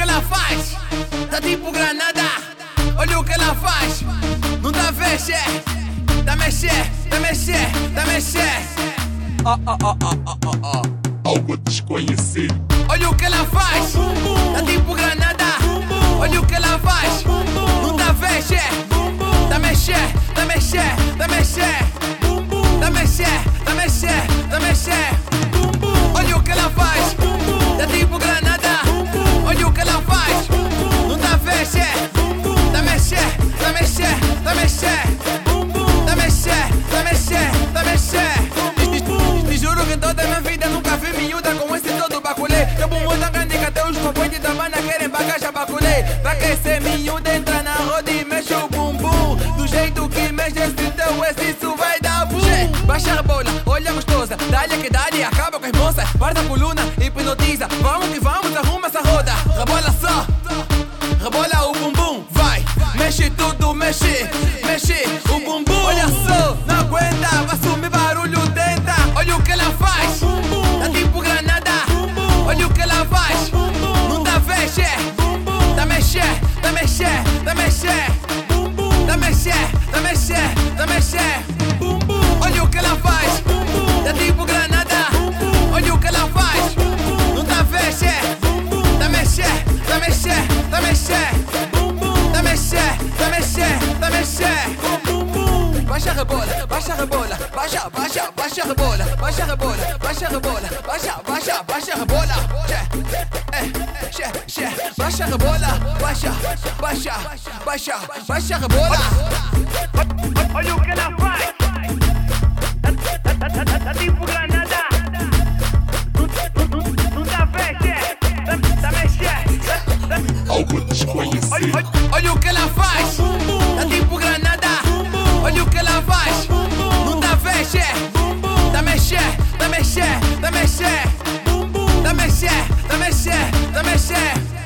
ela faz, tá tipo granada. Olha o que ela faz, não tá feche, tá mexer, tá mexer, tá mexer. Oh, oh, oh, oh, oh, oh, oh. Algo desconhecido. Olha o que ela faz, tá tipo banda querem bagacha baculê. Pra que ser miúda entra na roda e mexe o bumbum. Do jeito que mexe esse teu esse isso vai dar boom. Baixa a bola, olha gostosa, dá-lhe que dá-lhe, acaba com as moças. Guarda a coluna, hipnotiza. Vamos que vamos, mexer, tá mexer, tá mexer. Olha o que ela faz, tá tipo granada. Olha o que ela faz, não tá feche. Tá mexer, tá mexer, tá mexer. Tá mexer, tá mexer, tá mexer. Baixa a rebola, baixa a rebola, baixa, baixa, baixa a rebola, baixa a rebola, baixa a rebola, baixa, baixa, baixa a rebola. Baixa a rebola, baixa, baixa, baixa, baixa a rebola. Olha o que ela faz. Tá, tá, tá, tá, tá, tá tipo granada. Não, tá feche. Tá, tá- Algo Olha, desconhecido. olha, o que ela faz, tá tipo granada. Olha o que ela faz, não tá feche. Tá mexer, tá mexer, tá mexer. Tá mexer, tá mexer, tá mexer.